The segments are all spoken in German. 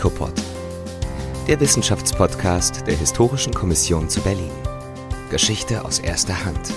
HICOPOD, der Wissenschaftspodcast der Historischen Kommission zu Berlin. Geschichte aus erster Hand.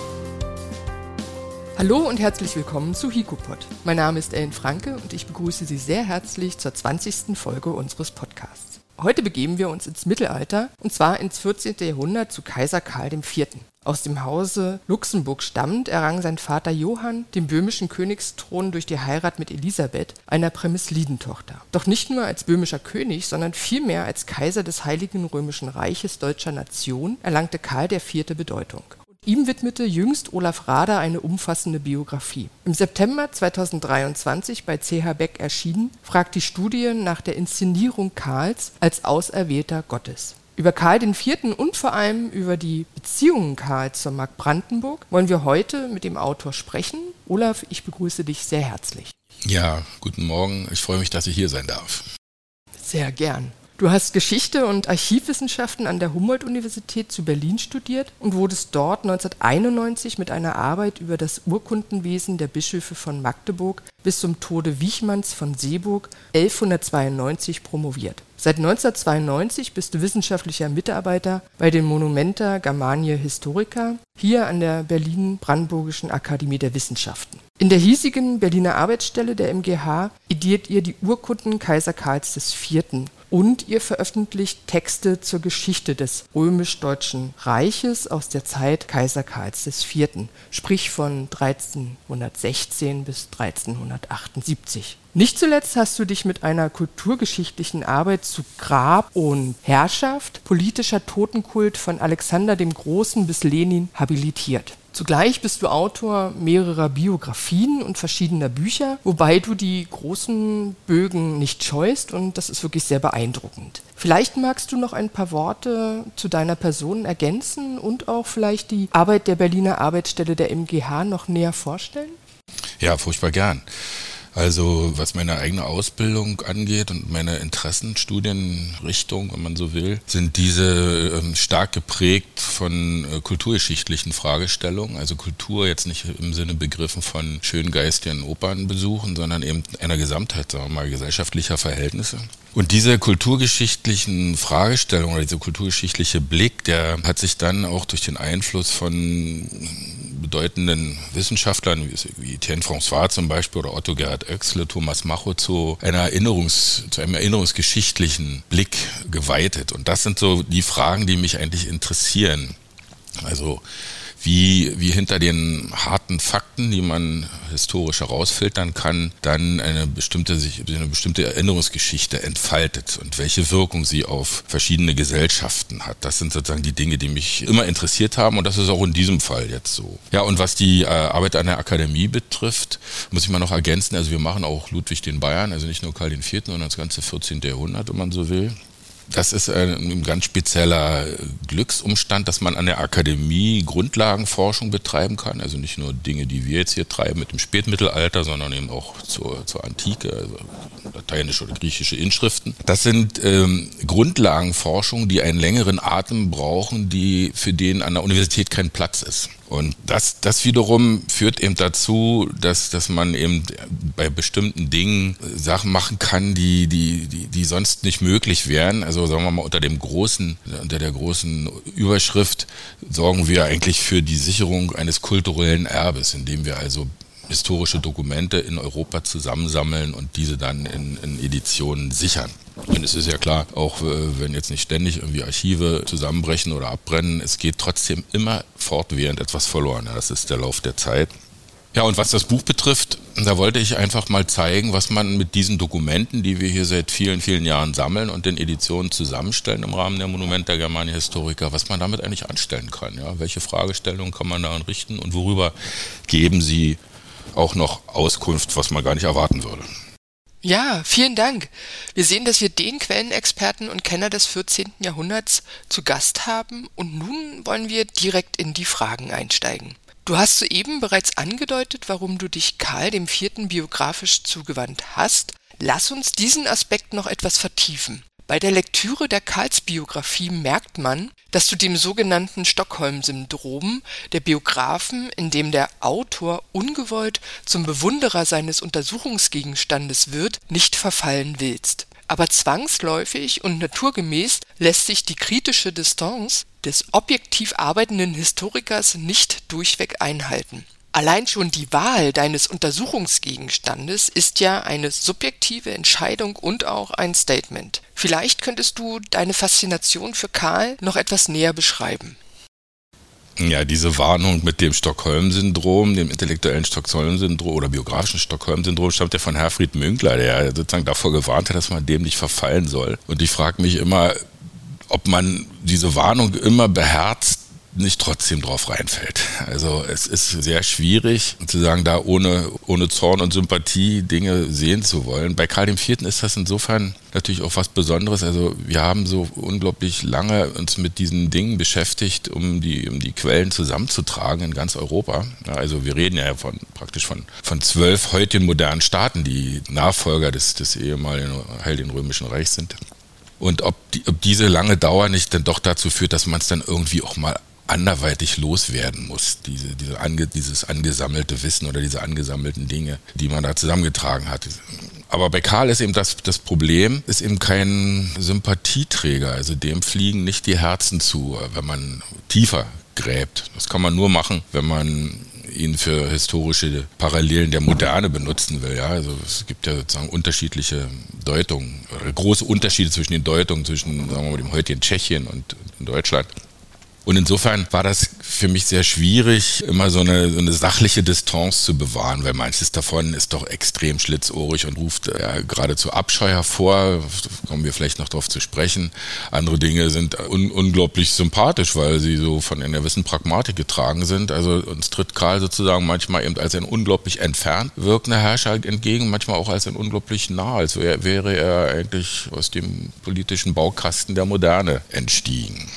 Hallo und herzlich willkommen zu HICOPOD. Mein Name ist Ellen Franke und ich begrüße Sie sehr herzlich zur 20. Folge unseres Podcasts. Heute begeben wir uns ins Mittelalter und zwar ins 14. Jahrhundert zu Kaiser Karl IV. Aus dem Hause Luxemburg stammend errang sein Vater Johann den böhmischen Königsthron durch die Heirat mit Elisabeth, einer Prämislidentochter. Doch nicht nur als böhmischer König, sondern vielmehr als Kaiser des Heiligen Römischen Reiches deutscher Nation erlangte Karl IV. Bedeutung. Ihm widmete jüngst Olaf Rader eine umfassende Biografie. Im September 2023 bei CH Beck erschienen, fragt die Studie nach der Inszenierung Karls als Auserwählter Gottes. Über Karl IV. und vor allem über die Beziehungen Karls zur Mark Brandenburg wollen wir heute mit dem Autor sprechen. Olaf, ich begrüße dich sehr herzlich. Ja, guten Morgen. Ich freue mich, dass ich hier sein darf. Sehr gern. Du hast Geschichte und Archivwissenschaften an der Humboldt-Universität zu Berlin studiert und wurdest dort 1991 mit einer Arbeit über das Urkundenwesen der Bischöfe von Magdeburg bis zum Tode Wichmanns von Seeburg 1192 promoviert. Seit 1992 bist du wissenschaftlicher Mitarbeiter bei den Monumenta Germaniae Historica hier an der Berlin-Brandenburgischen Akademie der Wissenschaften. In der hiesigen Berliner Arbeitsstelle der MGH ediert ihr die Urkunden Kaiser Karls IV. Und ihr veröffentlicht Texte zur Geschichte des römisch-deutschen Reiches aus der Zeit Kaiser Karls IV., sprich von 1316 bis 1378. Nicht zuletzt hast du dich mit einer kulturgeschichtlichen Arbeit zu Grab und Herrschaft, politischer Totenkult von Alexander dem Großen bis Lenin habilitiert. Zugleich bist du Autor mehrerer Biografien und verschiedener Bücher, wobei du die großen Bögen nicht scheust und das ist wirklich sehr beeindruckend. Vielleicht magst du noch ein paar Worte zu deiner Person ergänzen und auch vielleicht die Arbeit der Berliner Arbeitsstelle der MGH noch näher vorstellen? Ja, furchtbar gern. Also was meine eigene Ausbildung angeht und meine Interessenstudienrichtung, wenn man so will, sind diese ähm, stark geprägt von äh, kulturgeschichtlichen Fragestellungen. Also Kultur jetzt nicht im Sinne begriffen von schöngeistigen Opernbesuchen, sondern eben einer Gesamtheit, sagen wir mal, gesellschaftlicher Verhältnisse. Und diese kulturgeschichtlichen Fragestellungen oder dieser kulturgeschichtliche Blick, der hat sich dann auch durch den Einfluss von bedeutenden Wissenschaftlern wie Etienne François zum Beispiel oder Otto Gerhard Oechsle, Thomas Macho zu einer Erinnerungs, zu einem erinnerungsgeschichtlichen Blick geweitet. Und das sind so die Fragen, die mich eigentlich interessieren. Also wie, wie hinter den harten Fakten, die man historisch herausfiltern kann, dann eine bestimmte, sich, eine bestimmte Erinnerungsgeschichte entfaltet und welche Wirkung sie auf verschiedene Gesellschaften hat. Das sind sozusagen die Dinge, die mich immer interessiert haben und das ist auch in diesem Fall jetzt so. Ja, und was die äh, Arbeit an der Akademie betrifft, muss ich mal noch ergänzen, also wir machen auch Ludwig den Bayern, also nicht nur Karl IV., sondern das ganze 14. Jahrhundert, wenn man so will. Das ist ein ganz spezieller Glücksumstand, dass man an der Akademie Grundlagenforschung betreiben kann. Also nicht nur Dinge, die wir jetzt hier treiben mit dem Spätmittelalter, sondern eben auch zur, zur Antike, also lateinische oder griechische Inschriften. Das sind ähm, Grundlagenforschungen, die einen längeren Atem brauchen, die für den an der Universität kein Platz ist. Und das, das wiederum führt eben dazu, dass, dass man eben bei bestimmten Dingen Sachen machen kann, die, die, die, die sonst nicht möglich wären. Also sagen wir mal unter dem großen, unter der großen Überschrift sorgen wir eigentlich für die Sicherung eines kulturellen Erbes, indem wir also historische Dokumente in Europa zusammensammeln und diese dann in, in Editionen sichern. Und es ist ja klar, auch äh, wenn jetzt nicht ständig irgendwie Archive zusammenbrechen oder abbrennen, es geht trotzdem immer fortwährend etwas verloren. Das ist der Lauf der Zeit. Ja, und was das Buch betrifft, da wollte ich einfach mal zeigen, was man mit diesen Dokumenten, die wir hier seit vielen, vielen Jahren sammeln und den Editionen zusammenstellen im Rahmen der Monument der Germania Historiker, was man damit eigentlich anstellen kann. Ja? Welche Fragestellungen kann man daran richten und worüber geben sie auch noch Auskunft, was man gar nicht erwarten würde. Ja, vielen Dank. Wir sehen, dass wir den Quellenexperten und Kenner des 14. Jahrhunderts zu Gast haben und nun wollen wir direkt in die Fragen einsteigen. Du hast soeben bereits angedeutet, warum du dich Karl dem Vierten biografisch zugewandt hast. Lass uns diesen Aspekt noch etwas vertiefen. Bei der Lektüre der Karls-Biografie merkt man, dass du dem sogenannten Stockholm-Syndrom der Biografen, in dem der Autor ungewollt zum Bewunderer seines Untersuchungsgegenstandes wird, nicht verfallen willst. aber zwangsläufig und naturgemäß lässt sich die kritische Distanz des objektiv arbeitenden Historikers nicht durchweg einhalten. Allein schon die Wahl deines Untersuchungsgegenstandes ist ja eine subjektive Entscheidung und auch ein Statement. Vielleicht könntest du deine Faszination für Karl noch etwas näher beschreiben. Ja, diese Warnung mit dem Stockholm-Syndrom, dem intellektuellen Stockholm-Syndrom oder biografischen Stockholm-Syndrom, stammt ja von Herfried Münkler, der sozusagen davor gewarnt hat, dass man dem nicht verfallen soll. Und ich frage mich immer, ob man diese Warnung immer beherzt nicht trotzdem drauf reinfällt. Also es ist sehr schwierig zu sagen, da ohne, ohne Zorn und Sympathie Dinge sehen zu wollen. Bei Karl IV. ist das insofern natürlich auch was Besonderes. Also wir haben so unglaublich lange uns mit diesen Dingen beschäftigt, um die, um die Quellen zusammenzutragen in ganz Europa. Also wir reden ja von praktisch von, von zwölf heutigen modernen Staaten, die Nachfolger des, des ehemaligen Heiligen Römischen Reichs sind. Und ob, die, ob diese lange Dauer nicht dann doch dazu führt, dass man es dann irgendwie auch mal anderweitig loswerden muss, diese, diese ange, dieses angesammelte Wissen oder diese angesammelten Dinge, die man da zusammengetragen hat. Aber bei Karl ist eben das, das Problem, ist eben kein Sympathieträger, also dem fliegen nicht die Herzen zu, wenn man tiefer gräbt. Das kann man nur machen, wenn man ihn für historische Parallelen der Moderne benutzen will. Ja, also es gibt ja sozusagen unterschiedliche Deutungen, große Unterschiede zwischen den Deutungen zwischen sagen wir mal, dem heutigen Tschechien und Deutschland. Und insofern war das für mich sehr schwierig, immer so eine, so eine sachliche Distanz zu bewahren, weil manches davon ist doch extrem schlitzohrig und ruft ja, geradezu Abscheu hervor. Kommen wir vielleicht noch darauf zu sprechen. Andere Dinge sind un unglaublich sympathisch, weil sie so von einer gewissen Pragmatik getragen sind. Also uns tritt Karl sozusagen manchmal eben als ein unglaublich entfernt wirkender Herrscher entgegen, manchmal auch als ein unglaublich nah, als wäre er eigentlich aus dem politischen Baukasten der Moderne entstiegen.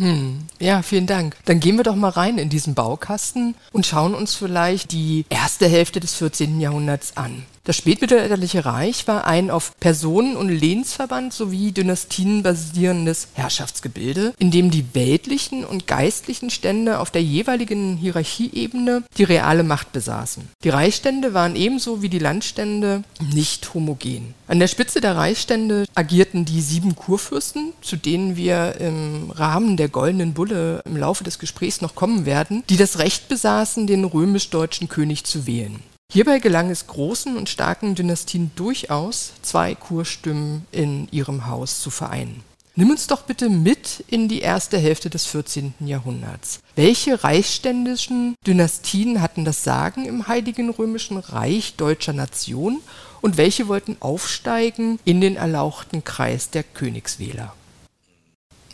Hm, ja, vielen Dank. Dann gehen wir doch mal rein in diesen Baukasten und schauen uns vielleicht die erste Hälfte des 14. Jahrhunderts an. Das spätmittelalterliche Reich war ein auf Personen- und Lehnsverband sowie Dynastien basierendes Herrschaftsgebilde, in dem die weltlichen und geistlichen Stände auf der jeweiligen Hierarchieebene die reale Macht besaßen. Die Reichsstände waren ebenso wie die Landstände nicht homogen. An der Spitze der Reichsstände agierten die sieben Kurfürsten, zu denen wir im Rahmen der Goldenen Bulle im Laufe des Gesprächs noch kommen werden, die das Recht besaßen, den römisch-deutschen König zu wählen. Hierbei gelang es großen und starken Dynastien durchaus, zwei Kurstimmen in ihrem Haus zu vereinen. Nimm uns doch bitte mit in die erste Hälfte des 14. Jahrhunderts. Welche reichsständischen Dynastien hatten das Sagen im Heiligen Römischen Reich deutscher Nation und welche wollten aufsteigen in den erlauchten Kreis der Königswähler?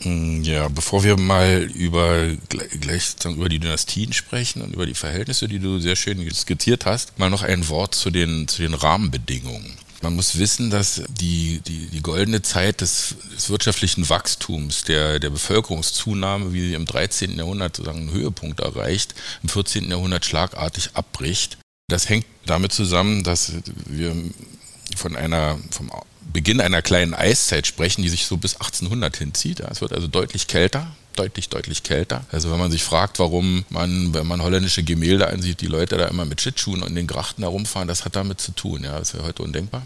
Mm, ja, bevor wir mal über, gleich über die Dynastien sprechen und über die Verhältnisse, die du sehr schön skizziert hast, mal noch ein Wort zu den, zu den Rahmenbedingungen. Man muss wissen, dass die, die, die goldene Zeit des, des wirtschaftlichen Wachstums, der, der Bevölkerungszunahme, wie sie im 13. Jahrhundert sozusagen einen Höhepunkt erreicht, im 14. Jahrhundert schlagartig abbricht. Das hängt damit zusammen, dass wir von einer, vom Beginn einer kleinen Eiszeit sprechen, die sich so bis 1800 hinzieht. es wird also deutlich kälter, deutlich, deutlich kälter. Also wenn man sich fragt, warum man, wenn man holländische Gemälde ansieht, die Leute da immer mit Schlittschuhen in den Grachten herumfahren, das hat damit zu tun. Ja, das wäre heute undenkbar.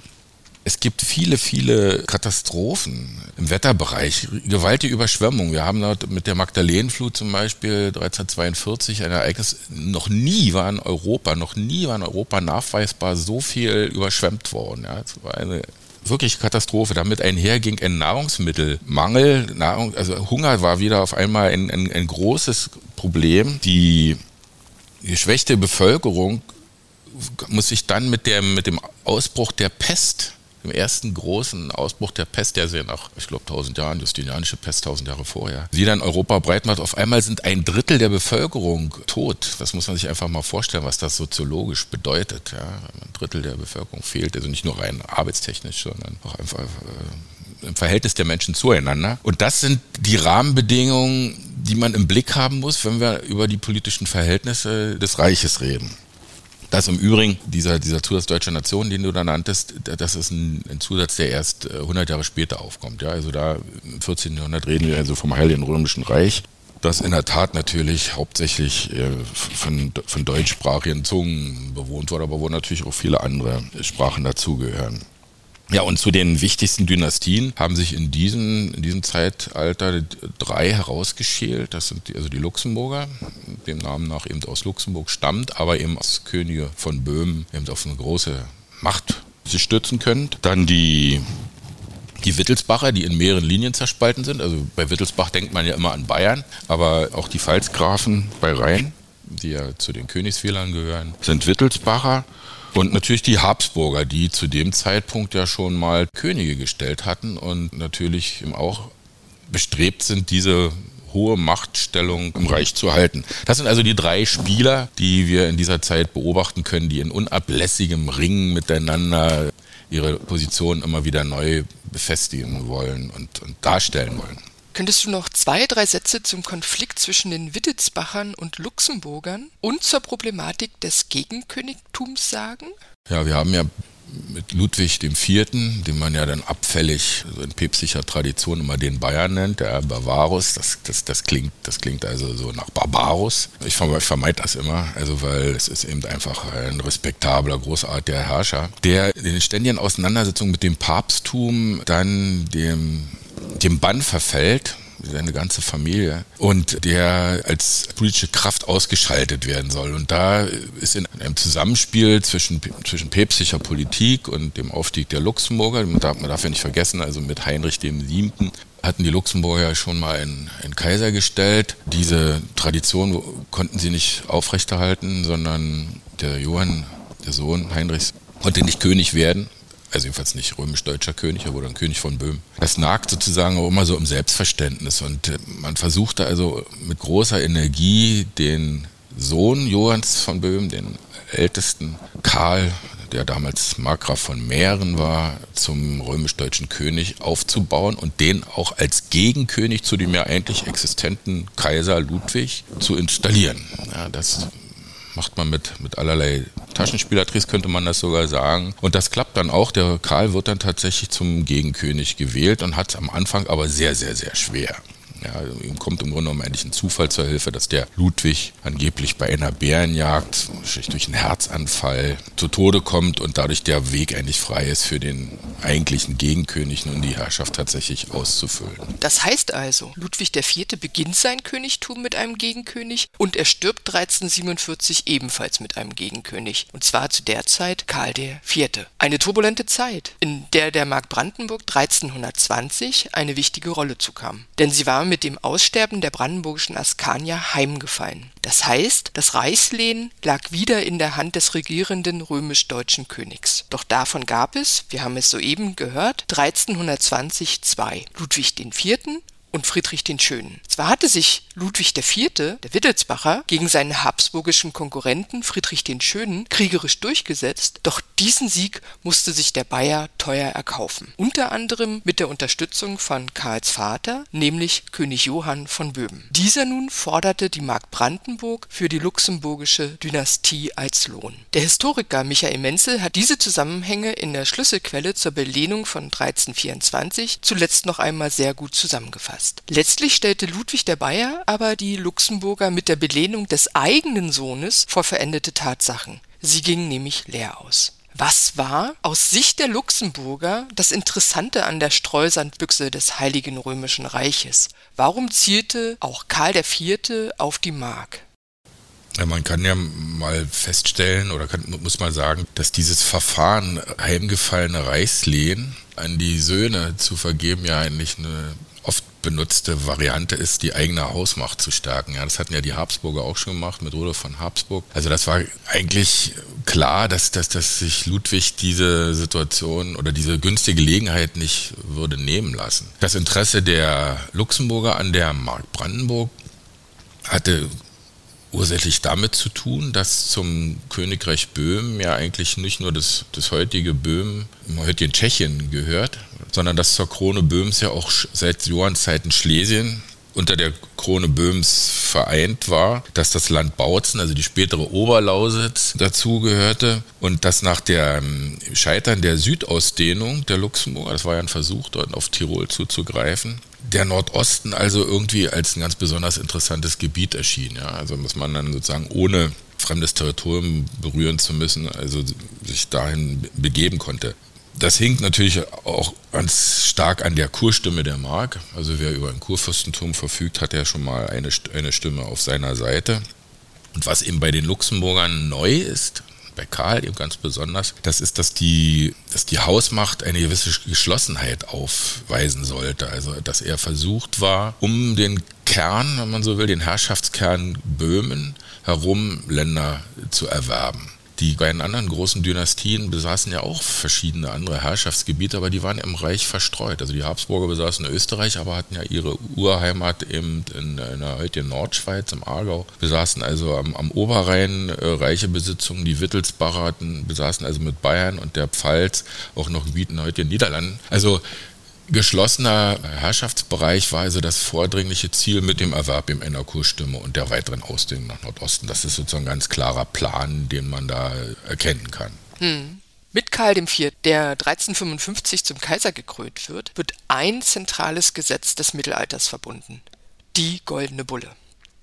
Es gibt viele, viele Katastrophen im Wetterbereich, gewaltige Überschwemmungen. Wir haben dort mit der Magdalenenflut zum Beispiel 1342 ein Ereignis, noch nie war in Europa, noch nie war in Europa nachweisbar so viel überschwemmt worden. Ja, es war eine wirklich Katastrophe. Damit einherging ein Nahrungsmittelmangel. Nahrung, also Hunger war wieder auf einmal ein, ein, ein großes Problem. Die geschwächte Bevölkerung muss sich dann mit, der, mit dem Ausbruch der Pest im ersten großen Ausbruch der Pest, der sie nach, ich glaube, 1000 Jahren, Justinianische Pest, 1000 Jahre vorher, sie dann Europa breit macht. Auf einmal sind ein Drittel der Bevölkerung tot. Das muss man sich einfach mal vorstellen, was das soziologisch bedeutet. Ja? Ein Drittel der Bevölkerung fehlt, also nicht nur rein arbeitstechnisch, sondern auch einfach äh, im Verhältnis der Menschen zueinander. Und das sind die Rahmenbedingungen, die man im Blick haben muss, wenn wir über die politischen Verhältnisse des Reiches reden. Das im Übrigen, dieser, dieser Zusatz deutscher Nation, den du da nanntest, das ist ein, ein, Zusatz, der erst 100 äh, Jahre später aufkommt. Ja, also da im 14. Jahrhundert reden wir also vom Heiligen Römischen Reich, das in der Tat natürlich hauptsächlich äh, von, von deutschsprachigen Zungen bewohnt wurde, aber wo natürlich auch viele andere Sprachen dazugehören. Ja, und zu den wichtigsten Dynastien haben sich in diesem, in diesem Zeitalter drei herausgeschält. Das sind die, also die Luxemburger, dem Namen nach eben aus Luxemburg stammt, aber eben als Könige von Böhmen eben auf eine große Macht sich stützen können. Dann die die Wittelsbacher, die in mehreren Linien zerspalten sind. Also bei Wittelsbach denkt man ja immer an Bayern, aber auch die Pfalzgrafen bei Rhein, die ja zu den Königsfehlern gehören, sind Wittelsbacher. Und natürlich die Habsburger, die zu dem Zeitpunkt ja schon mal Könige gestellt hatten und natürlich auch bestrebt sind, diese hohe Machtstellung im Reich zu halten. Das sind also die drei Spieler, die wir in dieser Zeit beobachten können, die in unablässigem Ringen miteinander ihre Position immer wieder neu befestigen wollen und, und darstellen wollen. Könntest du noch zwei, drei Sätze zum Konflikt zwischen den Wittelsbachern und Luxemburgern und zur Problematik des Gegenkönigtums sagen? Ja, wir haben ja mit Ludwig IV., den man ja dann abfällig also in päpstlicher Tradition immer den Bayern nennt, der Barbarus, das, das, das, klingt, das klingt also so nach Barbarus. Ich vermeide das immer, also weil es ist eben einfach ein respektabler, großartiger Herrscher, der in den ständigen Auseinandersetzungen mit dem Papsttum dann dem, dem Bann verfällt seine ganze Familie und der als politische Kraft ausgeschaltet werden soll. Und da ist in einem Zusammenspiel zwischen, zwischen päpstlicher Politik und dem Aufstieg der Luxemburger, man darf, ja nicht vergessen, also mit Heinrich VII. hatten die Luxemburger schon mal einen, einen Kaiser gestellt. Diese Tradition konnten sie nicht aufrechterhalten, sondern der Johann, der Sohn Heinrichs, konnte nicht König werden also jedenfalls nicht römisch-deutscher König, er wurde ein König von Böhmen. Das nagt sozusagen auch immer so im Selbstverständnis und äh, man versuchte also mit großer Energie den Sohn Johanns von Böhmen, den ältesten Karl, der damals Markgraf von Mähren war, zum römisch-deutschen König aufzubauen und den auch als Gegenkönig zu dem ja eigentlich existenten Kaiser Ludwig zu installieren. Ja, das macht man mit, mit allerlei Taschenspielertricks, könnte man das sogar sagen. Und das klappt dann auch. Der Karl wird dann tatsächlich zum Gegenkönig gewählt und hat es am Anfang aber sehr, sehr, sehr schwer. Ja, ihm kommt im Grunde genommen eigentlich ein Zufall zur Hilfe, dass der Ludwig angeblich bei einer Bärenjagd durch einen Herzanfall zu Tode kommt und dadurch der Weg eigentlich frei ist für den eigentlichen Gegenkönig nun die Herrschaft tatsächlich auszufüllen. Das heißt also, Ludwig IV. beginnt sein Königtum mit einem Gegenkönig und er stirbt 1347 ebenfalls mit einem Gegenkönig. Und zwar zu der Zeit Karl IV. Eine turbulente Zeit, in der der Mark Brandenburg 1320 eine wichtige Rolle zukam. Denn sie war mit dem Aussterben der brandenburgischen Askanier heimgefallen. Das heißt, das Reichslehen lag wieder in der Hand des regierenden römisch-deutschen Königs. Doch davon gab es, wir haben es soeben gehört, 1320 zwei. Ludwig IV und Friedrich den Schönen. Zwar hatte sich Ludwig IV., der Wittelsbacher, gegen seinen habsburgischen Konkurrenten Friedrich den Schönen kriegerisch durchgesetzt, doch diesen Sieg musste sich der Bayer teuer erkaufen. Unter anderem mit der Unterstützung von Karls Vater, nämlich König Johann von Böhmen. Dieser nun forderte die Mark Brandenburg für die luxemburgische Dynastie als Lohn. Der Historiker Michael Menzel hat diese Zusammenhänge in der Schlüsselquelle zur Belehnung von 1324 zuletzt noch einmal sehr gut zusammengefasst angepasst. Letztlich stellte Ludwig der Bayer aber die Luxemburger mit der Belehnung des eigenen Sohnes vor verendete Tatsachen. Sie gingen nämlich leer aus. Was war aus Sicht der Luxemburger das Interessante an der Streusandbüchse des Heiligen Römischen Reiches? Warum zielte auch Karl IV. auf die Mark? Ja, man kann ja mal feststellen oder kann, muss mal sagen, dass dieses Verfahren heimgefallene Reichslehen an die Söhne zu vergeben ja eigentlich eine benutzte Variante ist, die eigene Hausmacht zu stärken. Ja, das hatten ja die Habsburger auch schon gemacht mit Rudolf von Habsburg. Also das war eigentlich klar, dass, dass, dass sich Ludwig diese Situation oder diese günstige Gelegenheit nicht würde nehmen lassen. Das Interesse der Luxemburger an der Mark Brandenburg hatte ursächlich damit zu tun, dass zum Königreich Böhmen ja eigentlich nicht nur das, das heutige Böhmen im heutigen Tschechien gehört, sondern dass zur Krone Böhms ja auch seit Johannszeiten Schlesien unter der Krone Böhms vereint war, dass das Land Bautzen, also die spätere Oberlausitz, dazugehörte und dass nach dem Scheitern der Südausdehnung der Luxemburger, das war ja ein Versuch, dort auf Tirol zuzugreifen, der Nordosten also irgendwie als ein ganz besonders interessantes Gebiet erschien. Ja? Also muss man dann sozusagen ohne fremdes Territorium berühren zu müssen, also sich dahin begeben konnte. Das hinkt natürlich auch ganz stark an der Kurstimme der Mark. Also wer über ein Kurfürstentum verfügt, hat ja schon mal eine, eine Stimme auf seiner Seite. Und was eben bei den Luxemburgern neu ist, bei Karl eben ganz besonders, das ist, dass die, dass die Hausmacht eine gewisse Geschlossenheit aufweisen sollte. Also, dass er versucht war, um den Kern, wenn man so will, den Herrschaftskern Böhmen herum Länder zu erwerben. Die beiden anderen großen Dynastien besaßen ja auch verschiedene andere Herrschaftsgebiete, aber die waren im Reich verstreut. Also die Habsburger besaßen Österreich, aber hatten ja ihre Urheimat eben in, in der heutigen Nordschweiz, im Aargau, besaßen also am, am Oberrhein äh, reiche Besitzungen. Die Wittelsbacher hatten, besaßen also mit Bayern und der Pfalz auch noch Gebiete in den heutigen Niederlanden. Also geschlossener Herrschaftsbereich war also das vordringliche Ziel mit dem Erwerb im Enerkurstimme und der weiteren Ausdehnung nach Nordosten. Das ist sozusagen ein ganz klarer Plan, den man da erkennen kann. Hm. Mit Karl IV., der 1355 zum Kaiser gekrönt wird, wird ein zentrales Gesetz des Mittelalters verbunden. Die Goldene Bulle.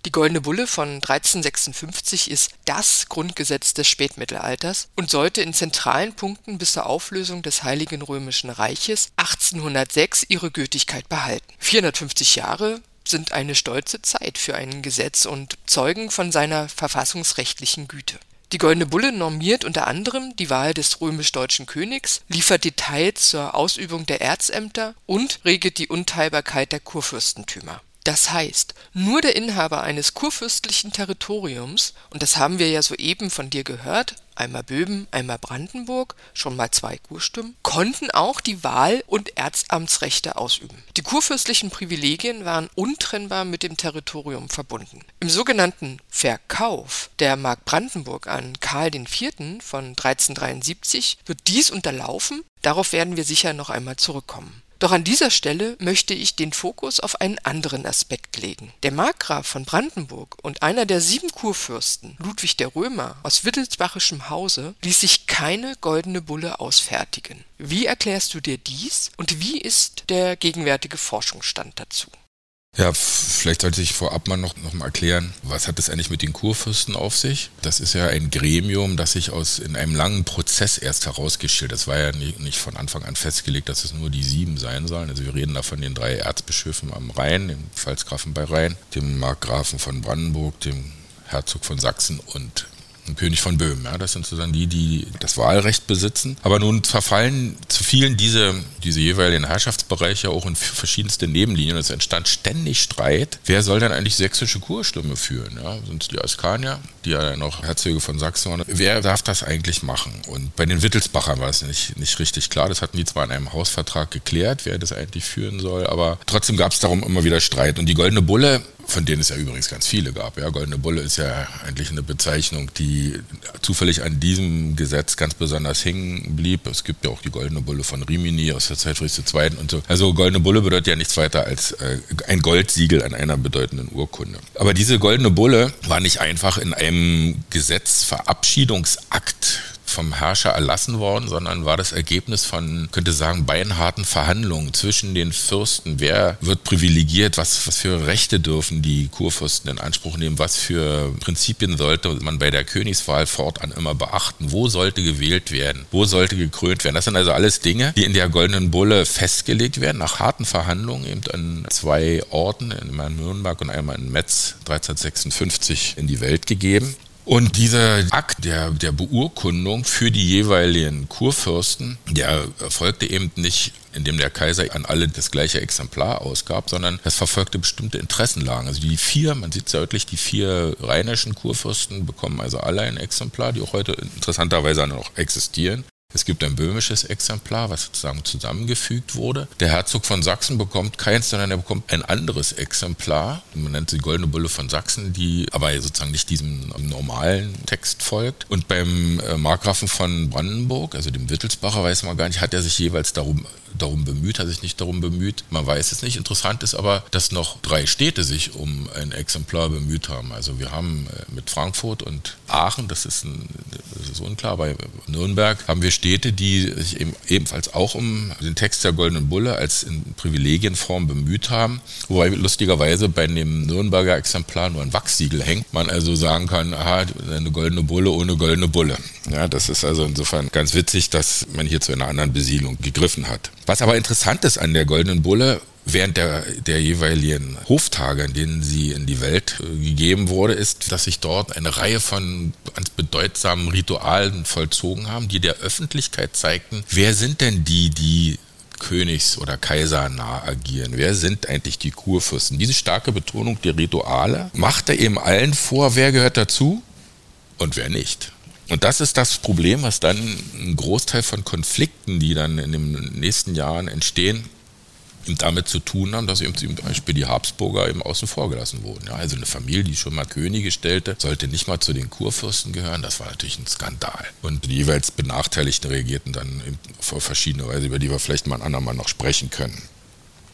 Die Goldene Bulle von 1356 ist das Grundgesetz des Spätmittelalters und sollte in zentralen Punkten bis zur Auflösung des Heiligen Römischen Reiches 1806 ihre Gültigkeit behalten. 450 Jahre sind eine stolze Zeit für ein Gesetz und zeugen von seiner verfassungsrechtlichen Güte. Die Goldene Bulle normiert unter anderem die Wahl des römisch-deutschen Königs, liefert Details zur Ausübung der Erzämter und regelt die Unteilbarkeit der Kurfürstentümer. Das heißt, nur der Inhaber eines kurfürstlichen Territoriums, und das haben wir ja soeben von dir gehört, einmal Böhmen, einmal Brandenburg, schon mal zwei Kurstimmen, konnten auch die Wahl- und Erzamtsrechte ausüben. Die kurfürstlichen Privilegien waren untrennbar mit dem Territorium verbunden. Im sogenannten Verkauf der Mark Brandenburg an Karl IV. von 1373 wird dies unterlaufen, darauf werden wir sicher noch einmal zurückkommen. Doch an dieser Stelle möchte ich den Fokus auf einen anderen Aspekt legen. Der Markgraf von Brandenburg und einer der sieben Kurfürsten, Ludwig der Römer aus wittelsbachischem Hause, ließ sich keine goldene Bulle ausfertigen. Wie erklärst du dir dies und wie ist der gegenwärtige Forschungsstand dazu? Ja, vielleicht sollte ich vorab mal noch, noch mal erklären, was hat es eigentlich mit den Kurfürsten auf sich? Das ist ja ein Gremium, das sich aus in einem langen Prozess erst herausgestellt. Das war ja nicht, nicht von Anfang an festgelegt, dass es nur die sieben sein sollen. Also wir reden da von den drei Erzbischöfen am Rhein, dem Pfalzgrafen bei Rhein, dem Markgrafen von Brandenburg, dem Herzog von Sachsen und König von Böhmen. Ja, das sind sozusagen die, die das Wahlrecht besitzen. Aber nun verfallen zu vielen diese, diese jeweiligen Herrschaftsbereiche auch in verschiedenste Nebenlinien. Es entstand ständig Streit. Wer soll denn eigentlich sächsische Kurstimme führen? Ja, sind es die Askanier, die ja noch Herzöge von Sachsen waren? Wer darf das eigentlich machen? Und bei den Wittelsbachern war es nicht, nicht richtig klar. Das hatten die zwar in einem Hausvertrag geklärt, wer das eigentlich führen soll, aber trotzdem gab es darum immer wieder Streit. Und die Goldene Bulle von denen es ja übrigens ganz viele gab. Ja, Goldene Bulle ist ja eigentlich eine Bezeichnung, die zufällig an diesem Gesetz ganz besonders hängen blieb. Es gibt ja auch die Goldene Bulle von Rimini aus der Zeit Friedrich II. und so. Also Goldene Bulle bedeutet ja nichts weiter als äh, ein Goldsiegel an einer bedeutenden Urkunde. Aber diese Goldene Bulle war nicht einfach in einem Gesetzverabschiedungsakt vom Herrscher erlassen worden, sondern war das Ergebnis von, könnte sagen, beinharten Verhandlungen zwischen den Fürsten. Wer wird privilegiert? Was, was für Rechte dürfen die Kurfürsten in Anspruch nehmen? Was für Prinzipien sollte man bei der Königswahl fortan immer beachten? Wo sollte gewählt werden? Wo sollte gekrönt werden? Das sind also alles Dinge, die in der Goldenen Bulle festgelegt werden, nach harten Verhandlungen eben an zwei Orten, einmal in Nürnberg und einmal in Metz 1356 in die Welt gegeben. Und dieser Akt der, der Beurkundung für die jeweiligen Kurfürsten, der erfolgte eben nicht indem der Kaiser an alle das gleiche Exemplar ausgab, sondern es verfolgte bestimmte Interessenlagen. Also die vier, man sieht deutlich, die vier rheinischen Kurfürsten bekommen also alle ein Exemplar, die auch heute interessanterweise noch existieren. Es gibt ein böhmisches Exemplar, was sozusagen zusammengefügt wurde. Der Herzog von Sachsen bekommt keins, sondern er bekommt ein anderes Exemplar. Man nennt sie Goldene Bulle von Sachsen, die aber sozusagen nicht diesem normalen Text folgt. Und beim äh, Markgrafen von Brandenburg, also dem Wittelsbacher, weiß man gar nicht, hat er sich jeweils darum darum bemüht, hat sich nicht darum bemüht. Man weiß es nicht. Interessant ist aber, dass noch drei Städte sich um ein Exemplar bemüht haben. Also wir haben äh, mit Frankfurt und Aachen, das ist, ein, das ist unklar, bei Nürnberg haben wir Städte, die sich eben ebenfalls auch um den Text der Goldenen Bulle als in Privilegienform bemüht haben. Wobei lustigerweise bei dem Nürnberger Exemplar nur ein Wachsiegel hängt. Man also sagen kann, aha, eine goldene Bulle ohne goldene Bulle. Ja, das ist also insofern ganz witzig, dass man hier zu einer anderen Besiedlung gegriffen hat. Was aber interessant ist an der Goldenen Bulle, während der, der jeweiligen Hoftage, in denen sie in die Welt äh, gegeben wurde, ist, dass sich dort eine Reihe von ganz bedeutsamen Ritualen vollzogen haben, die der Öffentlichkeit zeigten, wer sind denn die, die Königs- oder Kaiser nah agieren. Wer sind eigentlich die Kurfürsten? Diese starke Betonung der Rituale macht er eben allen vor, wer gehört dazu und wer nicht. Und das ist das Problem, was dann ein Großteil von Konflikten, die dann in den nächsten Jahren entstehen, damit zu tun haben, dass eben zum Beispiel die Habsburger eben außen vor gelassen wurden. Ja, also eine Familie, die schon mal Könige stellte, sollte nicht mal zu den Kurfürsten gehören. Das war natürlich ein Skandal. Und die jeweils Benachteiligten reagierten dann auf verschiedene Weise, über die wir vielleicht mal ein andermal noch sprechen können.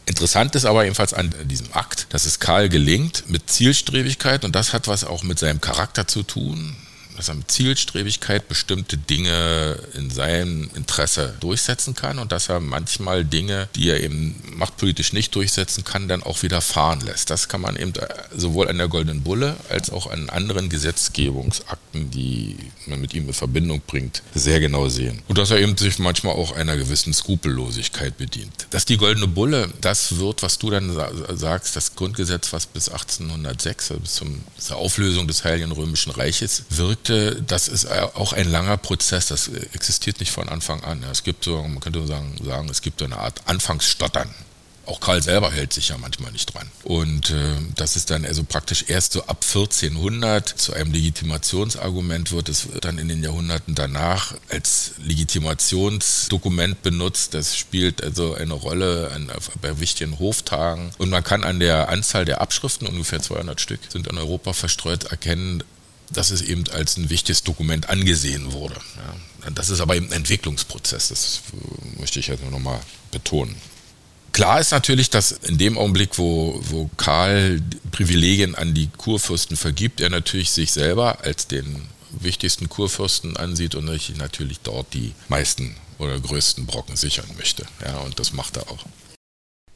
Interessant ist aber ebenfalls an diesem Akt, dass es Karl gelingt mit Zielstrebigkeit und das hat was auch mit seinem Charakter zu tun dass er mit Zielstrebigkeit bestimmte Dinge in seinem Interesse durchsetzen kann und dass er manchmal Dinge, die er eben machtpolitisch nicht durchsetzen kann, dann auch wieder fahren lässt. Das kann man eben sowohl an der Goldenen Bulle als auch an anderen Gesetzgebungsakten, die man mit ihm in Verbindung bringt, sehr genau sehen. Und dass er eben sich manchmal auch einer gewissen Skrupellosigkeit bedient. Dass die Goldene Bulle das wird, was du dann sagst, das Grundgesetz, was bis 1806, also bis zur Auflösung des Heiligen Römischen Reiches wirkt, das ist auch ein langer Prozess, das existiert nicht von Anfang an. Es gibt so, man könnte sagen, sagen es gibt so eine Art Anfangsstottern. Auch Karl selber hält sich ja manchmal nicht dran. Und äh, das ist dann also praktisch erst so ab 1400 zu einem Legitimationsargument wird. Es wird dann in den Jahrhunderten danach als Legitimationsdokument benutzt. Das spielt also eine Rolle an, bei wichtigen Hoftagen. Und man kann an der Anzahl der Abschriften, ungefähr 200 Stück, sind in Europa verstreut, erkennen, dass es eben als ein wichtiges Dokument angesehen wurde. Ja. Das ist aber eben ein Entwicklungsprozess, das möchte ich jetzt nur nochmal betonen. Klar ist natürlich, dass in dem Augenblick, wo, wo Karl Privilegien an die Kurfürsten vergibt, er natürlich sich selber als den wichtigsten Kurfürsten ansieht und natürlich dort die meisten oder größten Brocken sichern möchte. Ja, und das macht er auch.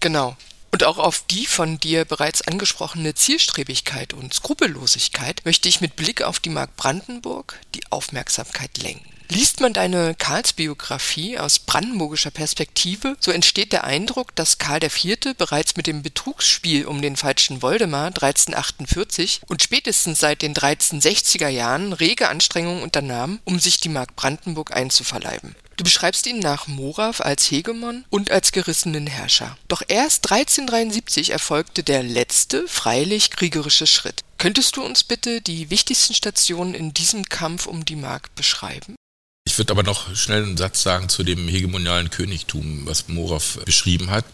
Genau. Und auch auf die von dir bereits angesprochene Zielstrebigkeit und Skrupellosigkeit möchte ich mit Blick auf die Mark Brandenburg die Aufmerksamkeit lenken. Liest man deine Karlsbiografie aus brandenburgischer Perspektive, so entsteht der Eindruck, dass Karl IV. bereits mit dem Betrugsspiel um den falschen Woldemar 1348 und spätestens seit den 1360er Jahren rege Anstrengungen unternahm, um sich die Mark Brandenburg einzuverleiben. Du beschreibst ihn nach Morav als Hegemon und als gerissenen Herrscher. Doch erst 1373 erfolgte der letzte, freilich kriegerische Schritt. Könntest du uns bitte die wichtigsten Stationen in diesem Kampf um die Mark beschreiben? Ich würde aber noch schnell einen Satz sagen zu dem hegemonialen Königtum, was Morav beschrieben hat.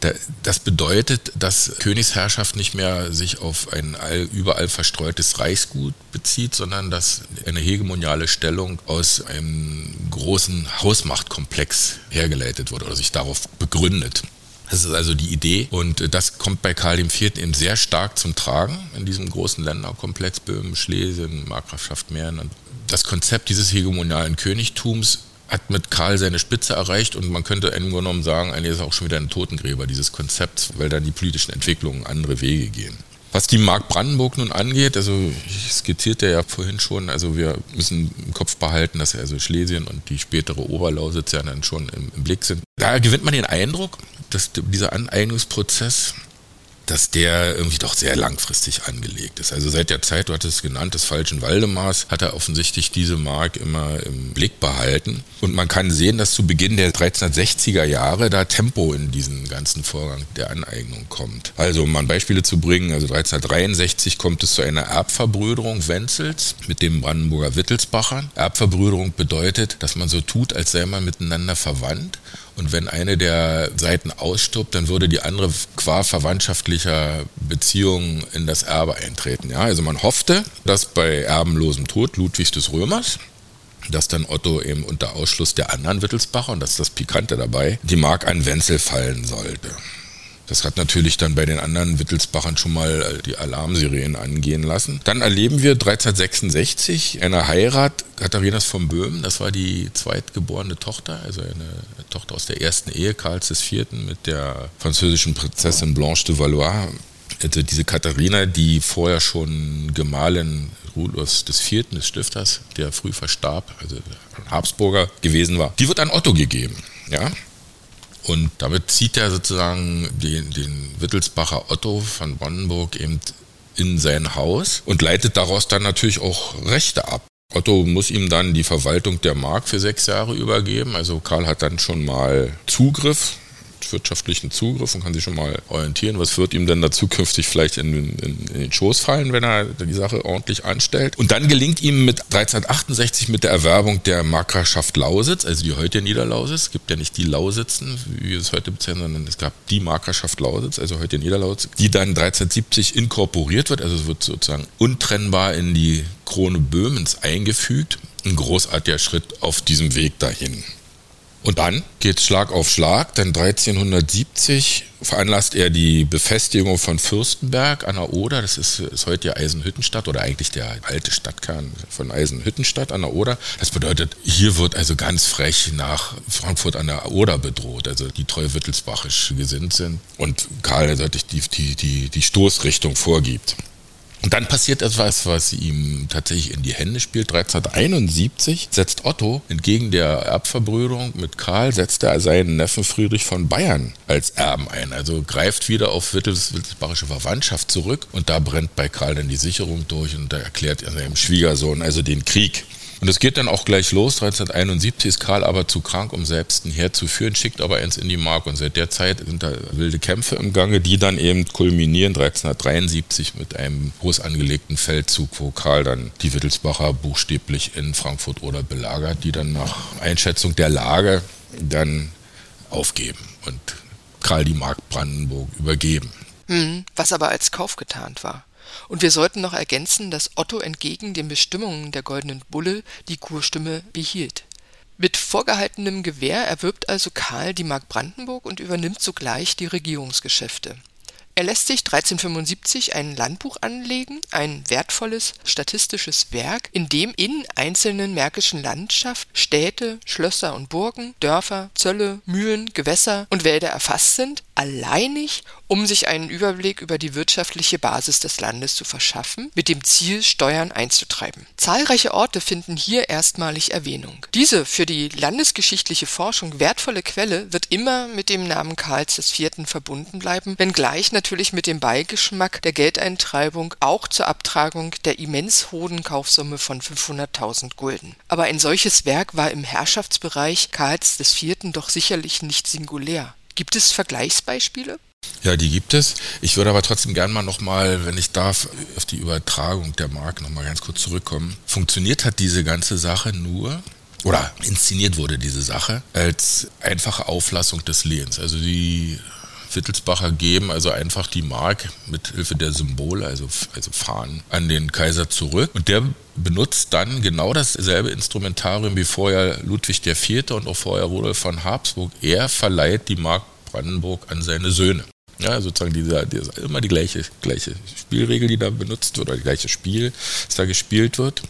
Das bedeutet, dass Königsherrschaft nicht mehr sich auf ein überall verstreutes Reichsgut bezieht, sondern dass eine hegemoniale Stellung aus einem großen Hausmachtkomplex hergeleitet wird oder sich darauf begründet. Das ist also die Idee und das kommt bei Karl IV. eben sehr stark zum Tragen in diesem großen Länderkomplex Böhmen, Schlesien, Markgrafschaft Mähren und das Konzept dieses hegemonialen Königtums hat mit Karl seine Spitze erreicht und man könnte im genommen sagen, eigentlich ist auch schon wieder ein Totengräber dieses Konzepts, weil dann die politischen Entwicklungen andere Wege gehen. Was die Mark Brandenburg nun angeht, also ich skizzierte ja vorhin schon, also wir müssen im Kopf behalten, dass also Schlesien und die spätere Oberlausitz ja dann schon im, im Blick sind. Da gewinnt man den Eindruck, dass dieser Aneignungsprozess dass der irgendwie doch sehr langfristig angelegt ist. Also seit der Zeit, du hattest es genannt, des falschen Waldemars, hat er offensichtlich diese Mark immer im Blick behalten. Und man kann sehen, dass zu Beginn der 1360er Jahre da Tempo in diesen ganzen Vorgang der Aneignung kommt. Also um mal Beispiele zu bringen, also 1363 kommt es zu einer Erbverbrüderung Wenzels mit dem Brandenburger Wittelsbachern. Erbverbrüderung bedeutet, dass man so tut, als sei man miteinander verwandt und wenn eine der Seiten ausstirbt, dann würde die andere qua verwandtschaftlicher Beziehungen in das Erbe eintreten. Ja, also man hoffte, dass bei erbenlosem Tod Ludwigs des Römers, dass dann Otto eben unter Ausschluss der anderen Wittelsbacher, und das ist das Pikante dabei, die Mark an Wenzel fallen sollte. Das hat natürlich dann bei den anderen Wittelsbachern schon mal die Alarmsirenen angehen lassen. Dann erleben wir 1366 eine Heirat Katharinas von Böhmen. Das war die zweitgeborene Tochter, also eine Tochter aus der ersten Ehe Karls IV. mit der französischen Prinzessin Blanche de Valois. Also diese Katharina, die vorher schon Gemahlin Rudolfs IV., des Stifters, der früh verstarb, also Habsburger gewesen war, die wird an Otto gegeben. Ja, und damit zieht er sozusagen den, den Wittelsbacher Otto von Brandenburg eben in sein Haus und leitet daraus dann natürlich auch Rechte ab. Otto muss ihm dann die Verwaltung der Mark für sechs Jahre übergeben. Also Karl hat dann schon mal Zugriff wirtschaftlichen Zugriff und kann sich schon mal orientieren, was wird ihm denn da zukünftig vielleicht in, in, in den Schoß fallen, wenn er die Sache ordentlich anstellt. Und dann gelingt ihm mit 1368 mit der Erwerbung der Markgrafschaft Lausitz, also die heute Niederlausitz, es gibt ja nicht die Lausitzen, wie wir es heute bezeichnen, sondern es gab die Markgrafschaft Lausitz, also heute Niederlausitz, die dann 1370 inkorporiert wird, also es wird sozusagen untrennbar in die Krone Böhmens eingefügt. Ein großartiger Schritt auf diesem Weg dahin. Und dann geht es Schlag auf Schlag, denn 1370 veranlasst er die Befestigung von Fürstenberg an der Oder. Das ist, ist heute ja Eisenhüttenstadt oder eigentlich der alte Stadtkern von Eisenhüttenstadt an der Oder. Das bedeutet, hier wird also ganz frech nach Frankfurt an der Oder bedroht, also die treu wittelsbachisch gesinnt sind und Karl die, die, die, die Stoßrichtung vorgibt. Und dann passiert etwas, was ihm tatsächlich in die Hände spielt. 1371 setzt Otto entgegen der Erbverbrüderung mit Karl, setzt er seinen Neffen Friedrich von Bayern als Erben ein. Also greift wieder auf Wittels, wittelsbachische Verwandtschaft zurück und da brennt bei Karl dann die Sicherung durch und da erklärt er seinem Schwiegersohn also den Krieg. Und es geht dann auch gleich los. 1371 ist Karl aber zu krank, um selbst ein Heer zu führen, schickt aber eins in die Mark. Und seit der Zeit sind da wilde Kämpfe im Gange, die dann eben kulminieren 1373 mit einem groß angelegten Feldzug, wo Karl dann die Wittelsbacher buchstäblich in Frankfurt oder belagert, die dann nach Einschätzung der Lage dann aufgeben und Karl die Mark Brandenburg übergeben. Hm, was aber als Kauf getarnt war. Und wir sollten noch ergänzen, dass Otto entgegen den Bestimmungen der Goldenen Bulle die Kurstimme behielt. Mit vorgehaltenem Gewehr erwirbt also Karl die Mark Brandenburg und übernimmt sogleich die Regierungsgeschäfte er lässt sich 1375 ein Landbuch anlegen, ein wertvolles statistisches Werk, in dem in einzelnen märkischen Landschaft Städte, Schlösser und Burgen, Dörfer, Zölle, Mühlen, Gewässer und Wälder erfasst sind, alleinig, um sich einen Überblick über die wirtschaftliche Basis des Landes zu verschaffen, mit dem Ziel, Steuern einzutreiben. Zahlreiche Orte finden hier erstmalig Erwähnung. Diese für die landesgeschichtliche Forschung wertvolle Quelle wird immer mit dem Namen Karls IV. verbunden bleiben, wenngleich natürlich mit dem Beigeschmack der Geldeintreibung auch zur Abtragung der immens hohen Kaufsumme von 500.000 Gulden. Aber ein solches Werk war im Herrschaftsbereich Karls IV. doch sicherlich nicht singulär. Gibt es Vergleichsbeispiele? Ja, die gibt es. Ich würde aber trotzdem gern mal nochmal, wenn ich darf, auf die Übertragung der Mark nochmal ganz kurz zurückkommen. Funktioniert hat diese ganze Sache nur, oder inszeniert wurde diese Sache als einfache Auflassung des Lehens. Also die Wittelsbacher geben also einfach die Mark mit Hilfe der Symbole, also, also Fahnen, an den Kaiser zurück. Und der benutzt dann genau dasselbe Instrumentarium wie vorher Ludwig IV. und auch vorher Rudolf von Habsburg. Er verleiht die Mark Brandenburg an seine Söhne. Ja, sozusagen dieser, dieser, immer die gleiche, gleiche Spielregel, die da benutzt wird, oder das gleiche Spiel, das da gespielt wird.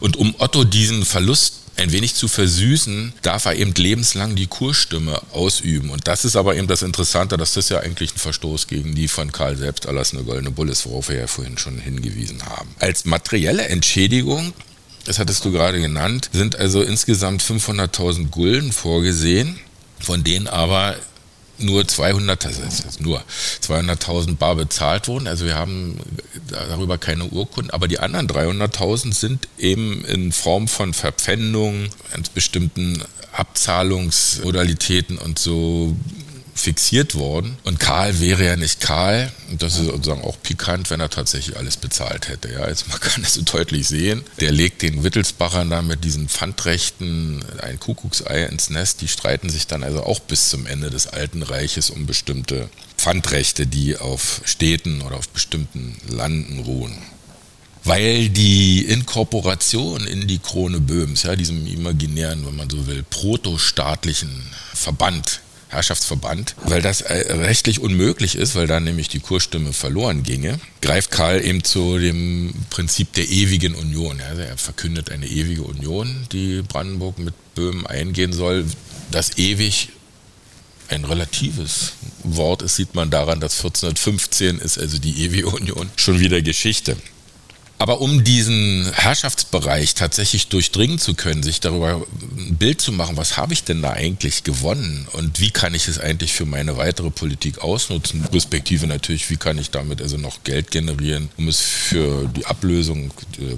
Und um Otto diesen Verlust ein wenig zu versüßen, darf er eben lebenslang die Kurstimme ausüben. Und das ist aber eben das Interessante, dass das ja eigentlich ein Verstoß gegen die von Karl selbst erlassene Goldene Bulle ist, worauf wir ja vorhin schon hingewiesen haben. Als materielle Entschädigung das hattest du gerade genannt, sind also insgesamt 500.000 Gulden vorgesehen, von denen aber nur 200, also nur 200.000 bar bezahlt wurden. Also wir haben darüber keine Urkunden, aber die anderen 300.000 sind eben in Form von Verpfändungen, bestimmten Abzahlungsmodalitäten und so fixiert worden. Und Karl wäre ja nicht Karl. Und das ist sozusagen auch pikant, wenn er tatsächlich alles bezahlt hätte. Ja, also man kann es so deutlich sehen. Der legt den Wittelsbachern da mit diesen Pfandrechten ein Kuckucksei ins Nest. Die streiten sich dann also auch bis zum Ende des Alten Reiches um bestimmte Pfandrechte, die auf Städten oder auf bestimmten Landen ruhen weil die Inkorporation in die Krone Böhms, ja, diesem imaginären, wenn man so will, protostaatlichen Verband, Herrschaftsverband, weil das äh, rechtlich unmöglich ist, weil dann nämlich die Kurstimme verloren ginge, greift Karl eben zu dem Prinzip der ewigen Union. Also er verkündet eine ewige Union, die Brandenburg mit Böhmen eingehen soll. Das ewig ein relatives Wort ist, sieht man daran, dass 1415 ist also die ewige Union schon wieder Geschichte. Aber um diesen Herrschaftsbereich tatsächlich durchdringen zu können, sich darüber ein Bild zu machen, was habe ich denn da eigentlich gewonnen und wie kann ich es eigentlich für meine weitere Politik ausnutzen, respektive natürlich, wie kann ich damit also noch Geld generieren, um es für die Ablösung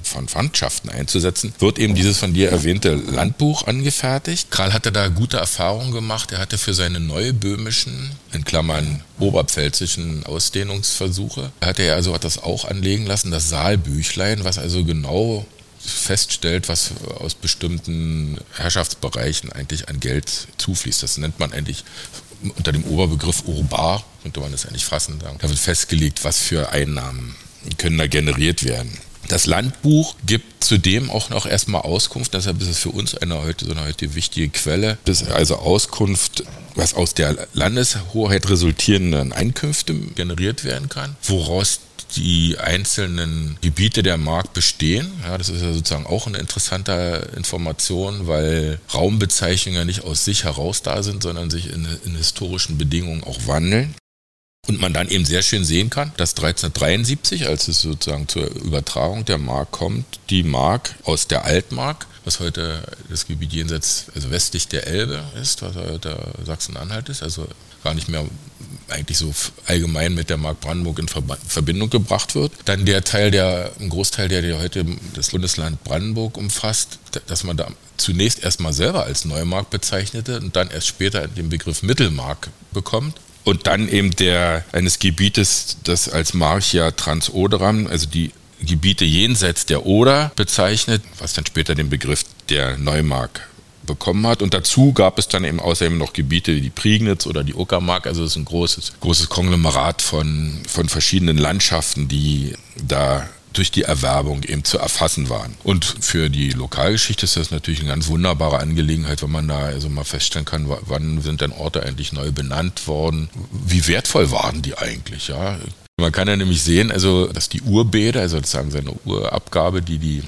von Pfandschaften einzusetzen, wird eben dieses von dir erwähnte Landbuch angefertigt. Karl hatte da gute Erfahrungen gemacht. Er hatte für seine neuböhmischen, in Klammern oberpfälzischen Ausdehnungsversuche, hatte er also hat das auch anlegen lassen, das Saalbüchlein Büchlein, was also genau feststellt, was aus bestimmten Herrschaftsbereichen eigentlich an Geld zufließt. Das nennt man eigentlich unter dem Oberbegriff urbar, könnte man das eigentlich fassen. Da wird festgelegt, was für Einnahmen können da generiert werden. Das Landbuch gibt zudem auch noch erstmal Auskunft, deshalb ist es für uns eine heute, so eine heute wichtige Quelle, das ist also Auskunft, was aus der Landeshoheit resultierenden Einkünfte generiert werden kann, woraus die einzelnen Gebiete der Mark bestehen. Ja, das ist ja sozusagen auch eine interessante Information, weil Raumbezeichnungen ja nicht aus sich heraus da sind, sondern sich in, in historischen Bedingungen auch wandeln. Und man dann eben sehr schön sehen kann, dass 1373, als es sozusagen zur Übertragung der Mark kommt, die Mark aus der Altmark, was heute das Gebiet jenseits, also westlich der Elbe ist, was heute Sachsen-Anhalt ist, also gar nicht mehr eigentlich so allgemein mit der Mark Brandenburg in Verbindung gebracht wird. Dann der Teil, der, ein Großteil, der, der heute das Bundesland Brandenburg umfasst, dass man da zunächst erstmal selber als Neumark bezeichnete und dann erst später den Begriff Mittelmark bekommt und dann eben der eines Gebietes, das als Marchia Transoderam, also die Gebiete jenseits der Oder bezeichnet, was dann später den Begriff der Neumark bekommen hat. Und dazu gab es dann eben außerdem noch Gebiete wie die Prignitz oder die Uckermark. Also es ist ein großes, großes Konglomerat von, von verschiedenen Landschaften, die da durch die Erwerbung eben zu erfassen waren. Und für die Lokalgeschichte ist das natürlich eine ganz wunderbare Angelegenheit, wenn man da also mal feststellen kann, wann sind denn Orte eigentlich neu benannt worden, wie wertvoll waren die eigentlich, ja. Man kann ja nämlich sehen, also, dass die Urbäder, also sozusagen seine Urabgabe, die die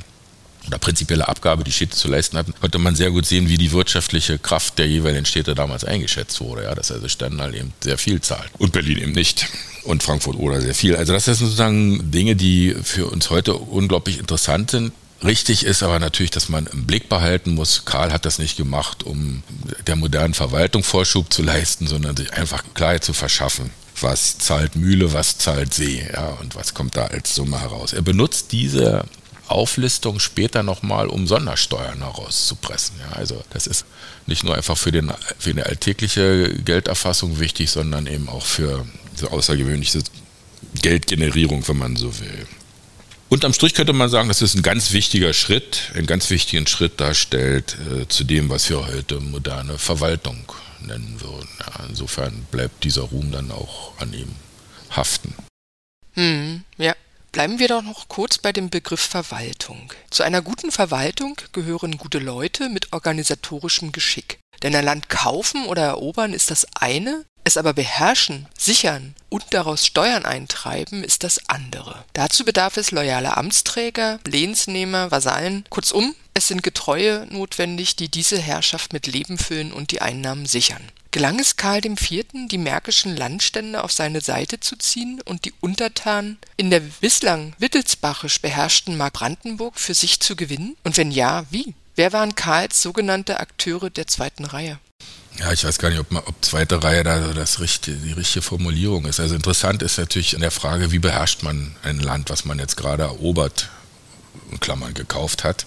oder prinzipielle Abgabe, die Städte zu leisten hatten, konnte man sehr gut sehen, wie die wirtschaftliche Kraft der jeweiligen Städte damals eingeschätzt wurde. Ja, dass also Stendal eben sehr viel zahlt und Berlin eben nicht und Frankfurt oder sehr viel. Also das sind sozusagen Dinge, die für uns heute unglaublich interessant sind. Richtig ist aber natürlich, dass man im Blick behalten muss, Karl hat das nicht gemacht, um der modernen Verwaltung Vorschub zu leisten, sondern sich einfach Klarheit zu verschaffen. Was zahlt Mühle, was zahlt See, ja, und was kommt da als Summe heraus? Er benutzt diese Auflistung später nochmal, um Sondersteuern herauszupressen. Ja, also das ist nicht nur einfach für, den, für eine alltägliche Gelderfassung wichtig, sondern eben auch für so außergewöhnliche Geldgenerierung, wenn man so will. Unterm Strich könnte man sagen, dass es ein ganz wichtiger Schritt, einen ganz wichtigen Schritt darstellt äh, zu dem, was wir heute moderne Verwaltung nennen würden. Ja, insofern bleibt dieser Ruhm dann auch an ihm haften. Hm, ja. Bleiben wir doch noch kurz bei dem Begriff Verwaltung. Zu einer guten Verwaltung gehören gute Leute mit organisatorischem Geschick. Denn ein Land kaufen oder erobern ist das eine, es aber beherrschen, sichern und daraus Steuern eintreiben ist das andere. Dazu bedarf es loyaler Amtsträger, Lehnsnehmer, Vasallen, kurzum, es sind Getreue notwendig, die diese Herrschaft mit Leben füllen und die Einnahmen sichern. Gelang es Karl IV., die märkischen Landstände auf seine Seite zu ziehen und die Untertanen in der bislang wittelsbachisch beherrschten Mark Brandenburg für sich zu gewinnen? Und wenn ja, wie? Wer waren Karls sogenannte Akteure der zweiten Reihe? Ja, ich weiß gar nicht, ob, man, ob zweite Reihe da das richtige, die richtige Formulierung ist. Also interessant ist natürlich in der Frage, wie beherrscht man ein Land, was man jetzt gerade erobert, in Klammern gekauft hat.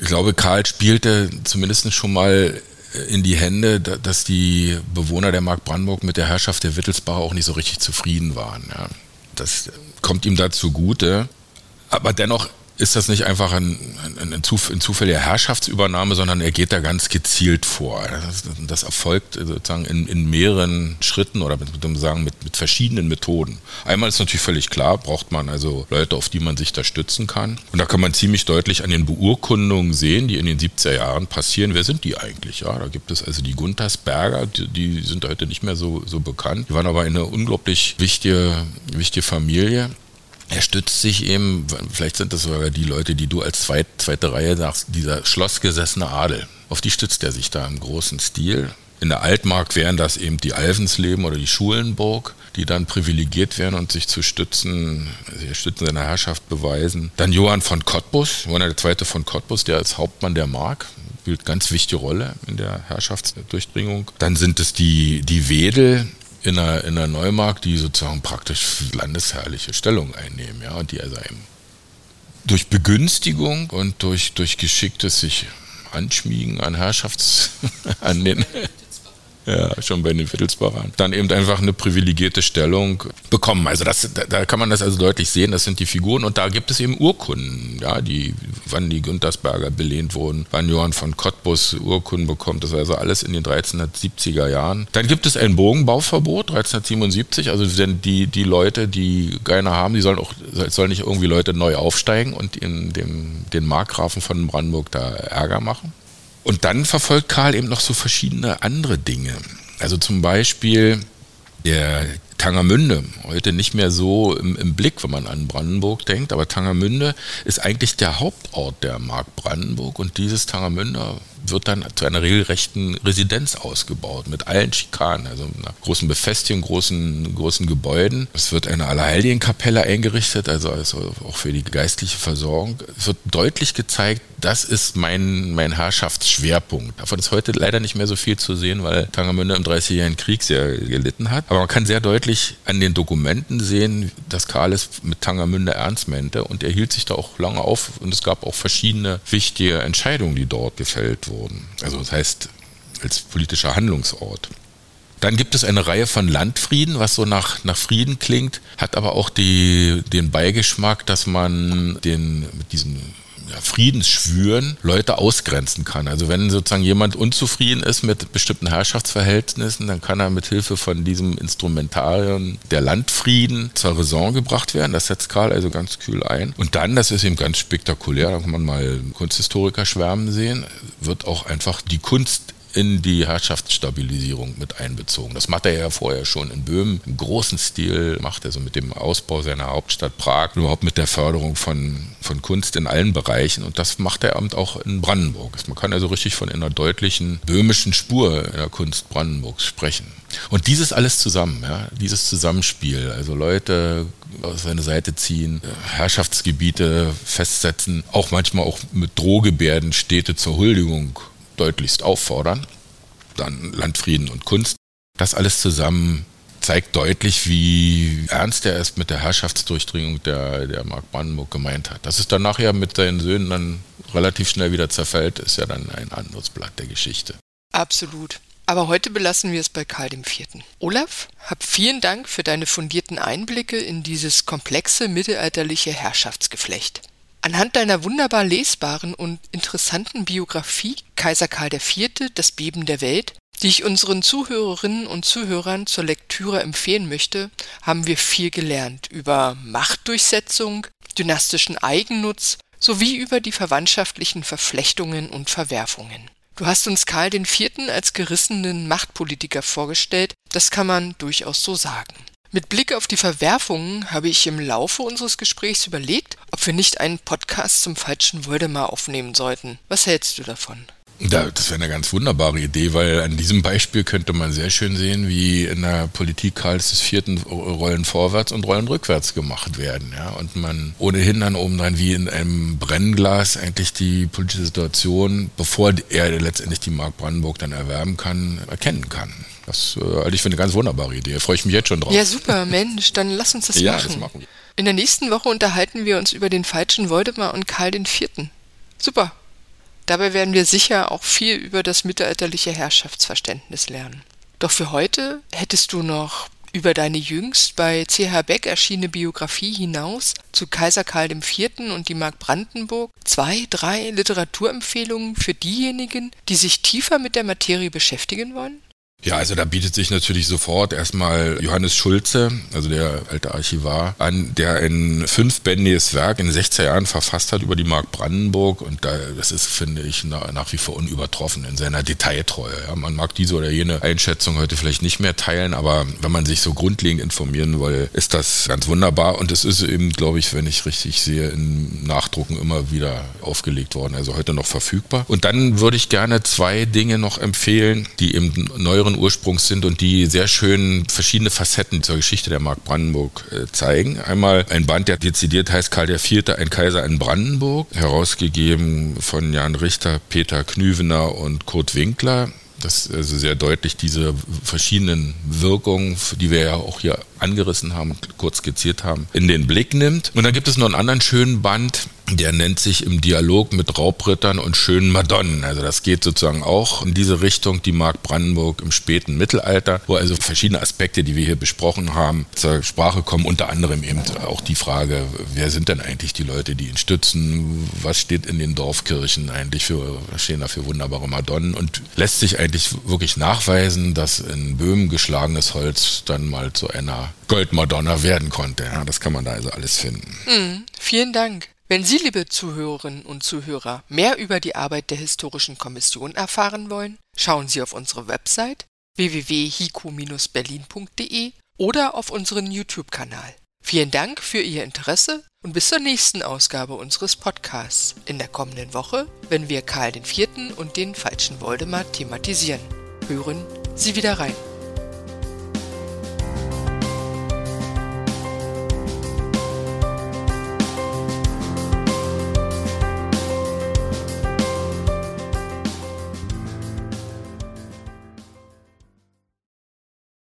Ich glaube, Karl spielte zumindest schon mal in die Hände, dass die Bewohner der Mark Brandenburg mit der Herrschaft der Wittelsbacher auch nicht so richtig zufrieden waren. Ja. Das kommt ihm da zugute. Aber dennoch ist das nicht einfach ein, ein, ein, Zuf ein zufälliger Herrschaftsübernahme, sondern er geht da ganz gezielt vor. Das, das erfolgt sozusagen in, in, mehreren Schritten oder mit, mit, sagen, mit, mit verschiedenen Methoden. Einmal ist natürlich völlig klar, braucht man also Leute, auf die man sich da stützen kann. Und da kann man ziemlich deutlich an den Beurkundungen sehen, die in den 70er Jahren passieren. Wer sind die eigentlich? Ja, da gibt es also die Guntersberger, die, die sind heute nicht mehr so, so bekannt. Die waren aber eine unglaublich wichtige, wichtige Familie. Er stützt sich eben, vielleicht sind das sogar die Leute, die du als zweit, zweite Reihe sagst, dieser schlossgesessene Adel. Auf die stützt er sich da im großen Stil. In der Altmark wären das eben die Alvensleben oder die Schulenburg, die dann privilegiert wären und sich zu stützen, also Stützen seiner Herrschaft beweisen. Dann Johann von Cottbus, Johann der Zweite von Cottbus, der als Hauptmann der Mark spielt ganz wichtige Rolle in der Herrschaftsdurchdringung. Dann sind es die, die Wedel, in der, in der Neumark, die sozusagen praktisch landesherrliche Stellung einnehmen, ja, und die also eben durch Begünstigung und durch, durch geschicktes sich Anschmiegen an Herrschafts, an den ja, schon bei den Wittelsbachern, dann eben einfach eine privilegierte Stellung bekommen. Also das, da, kann man das also deutlich sehen, das sind die Figuren und da gibt es eben Urkunden, ja, die, wann die Güntersberger belehnt wurden, wann Johann von Cottbus Urkunden bekommt, das war also alles in den 1370er Jahren. Dann gibt es ein Bogenbauverbot, 1377, also die, die Leute, die keiner haben, die sollen auch, sollen nicht irgendwie Leute neu aufsteigen und in dem, den Markgrafen von Brandenburg da Ärger machen. Und dann verfolgt Karl eben noch so verschiedene andere Dinge. Also zum Beispiel der Tangermünde, heute nicht mehr so im, im, Blick, wenn man an Brandenburg denkt, aber Tangermünde ist eigentlich der Hauptort der Mark Brandenburg und dieses Tangermünde wird dann zu einer regelrechten Residenz ausgebaut mit allen Schikanen, also einer großen Befestigung, großen, großen Gebäuden. Es wird eine Allerheiligenkapelle eingerichtet, also, also auch für die geistliche Versorgung. Es wird deutlich gezeigt, das ist mein, mein Herrschaftsschwerpunkt. Davon ist heute leider nicht mehr so viel zu sehen, weil Tangermünde im 30-jährigen Krieg sehr gelitten hat. Aber man kann sehr deutlich an den Dokumenten sehen, dass Karl es mit Tangermünde ernst meinte und er hielt sich da auch lange auf und es gab auch verschiedene wichtige Entscheidungen, die dort gefällt wurden. Also das heißt, als politischer Handlungsort. Dann gibt es eine Reihe von Landfrieden, was so nach, nach Frieden klingt, hat aber auch die, den Beigeschmack, dass man den mit diesen Friedensschwüren Leute ausgrenzen kann. Also wenn sozusagen jemand unzufrieden ist mit bestimmten Herrschaftsverhältnissen, dann kann er mit Hilfe von diesem Instrumentarium der Landfrieden zur Raison gebracht werden. Das setzt Karl also ganz kühl ein. Und dann, das ist eben ganz spektakulär, da kann man mal Kunsthistoriker schwärmen sehen, wird auch einfach die Kunst in die Herrschaftsstabilisierung mit einbezogen. Das macht er ja vorher schon in Böhmen im großen Stil, macht er so mit dem Ausbau seiner Hauptstadt Prag, überhaupt mit der Förderung von, von Kunst in allen Bereichen und das macht er eben auch in Brandenburg. Man kann also richtig von einer deutlichen böhmischen Spur in der Kunst Brandenburgs sprechen. Und dieses alles zusammen, ja, dieses Zusammenspiel, also Leute auf seine Seite ziehen, Herrschaftsgebiete festsetzen, auch manchmal auch mit Drohgebärden Städte zur Huldigung deutlichst auffordern. Dann Landfrieden und Kunst. Das alles zusammen zeigt deutlich, wie ernst er es mit der Herrschaftsdurchdringung der, der Mark Brandenburg gemeint hat. Dass es dann nachher mit seinen Söhnen dann relativ schnell wieder zerfällt, ist ja dann ein anderes Blatt der Geschichte. Absolut. Aber heute belassen wir es bei Karl IV. Olaf, hab vielen Dank für deine fundierten Einblicke in dieses komplexe mittelalterliche Herrschaftsgeflecht. Anhand deiner wunderbar lesbaren und interessanten Biografie Kaiser Karl IV. Das Beben der Welt, die ich unseren Zuhörerinnen und Zuhörern zur Lektüre empfehlen möchte, haben wir viel gelernt über Machtdurchsetzung, dynastischen Eigennutz sowie über die verwandtschaftlichen Verflechtungen und Verwerfungen. Du hast uns Karl IV. als gerissenen Machtpolitiker vorgestellt, das kann man durchaus so sagen. Mit Blick auf die Verwerfungen habe ich im Laufe unseres Gesprächs überlegt, ob wir nicht einen Podcast zum falschen Voldemar aufnehmen sollten. Was hältst du davon? Ja, das wäre eine ganz wunderbare Idee, weil an diesem Beispiel könnte man sehr schön sehen, wie in der Politik Karls IV. Rollen vorwärts und Rollen rückwärts gemacht werden. Ja? Und man ohnehin dann oben dran wie in einem Brennglas eigentlich die politische Situation, bevor er letztendlich die Mark Brandenburg dann erwerben kann, erkennen kann. Das halte ich für eine ganz wunderbare Idee. Da freue ich mich jetzt schon drauf. Ja, super, Mensch, dann lass uns das ja, machen. Das machen wir. In der nächsten Woche unterhalten wir uns über den falschen Voldemar und Karl IV. Super. Dabei werden wir sicher auch viel über das mittelalterliche Herrschaftsverständnis lernen. Doch für heute hättest du noch über deine jüngst bei CH Beck erschienene Biografie hinaus zu Kaiser Karl IV. und die Mark Brandenburg zwei, drei Literaturempfehlungen für diejenigen, die sich tiefer mit der Materie beschäftigen wollen? Ja, also da bietet sich natürlich sofort erstmal Johannes Schulze, also der alte Archivar, an, der ein fünfbändiges Werk in den 60er Jahren verfasst hat über die Mark Brandenburg und da, das ist, finde ich, nach, nach wie vor unübertroffen in seiner Detailtreue. Ja, man mag diese oder jene Einschätzung heute vielleicht nicht mehr teilen, aber wenn man sich so grundlegend informieren will, ist das ganz wunderbar und es ist eben, glaube ich, wenn ich richtig sehe, in Nachdrucken immer wieder aufgelegt worden, also heute noch verfügbar. Und dann würde ich gerne zwei Dinge noch empfehlen, die im neueren jüngeren Ursprungs sind und die sehr schön verschiedene Facetten zur Geschichte der Mark Brandenburg äh, zeigen. Einmal ein Band, der dezidiert heißt Karl IV., ein Kaiser in Brandenburg, herausgegeben von Jan Richter, Peter Knüvener und Kurt Winkler. Das ist also sehr deutlich diese verschiedenen Wirkungen, die wir ja auch hier angerissen haben, kurz skizziert haben, in den Blick nimmt. Und dann gibt es noch einen anderen schönen Band, der nennt sich im Dialog mit Raubrittern und schönen Madonnen. Also das geht sozusagen auch in diese Richtung, die Mark Brandenburg im späten Mittelalter, wo also verschiedene Aspekte, die wir hier besprochen haben, zur Sprache kommen. Unter anderem eben auch die Frage, wer sind denn eigentlich die Leute, die ihn stützen? Was steht in den Dorfkirchen eigentlich für, stehen da für wunderbare Madonnen? Und lässt sich eigentlich wirklich nachweisen, dass in Böhmen geschlagenes Holz dann mal zu einer Goldmadonna werden konnte. Ja, das kann man da also alles finden. Mm, vielen Dank. Wenn Sie, liebe Zuhörerinnen und Zuhörer, mehr über die Arbeit der Historischen Kommission erfahren wollen, schauen Sie auf unsere Website www.hico-berlin.de oder auf unseren YouTube-Kanal. Vielen Dank für Ihr Interesse und bis zur nächsten Ausgabe unseres Podcasts in der kommenden Woche, wenn wir Karl IV. und den falschen Voldemar thematisieren. Hören Sie wieder rein.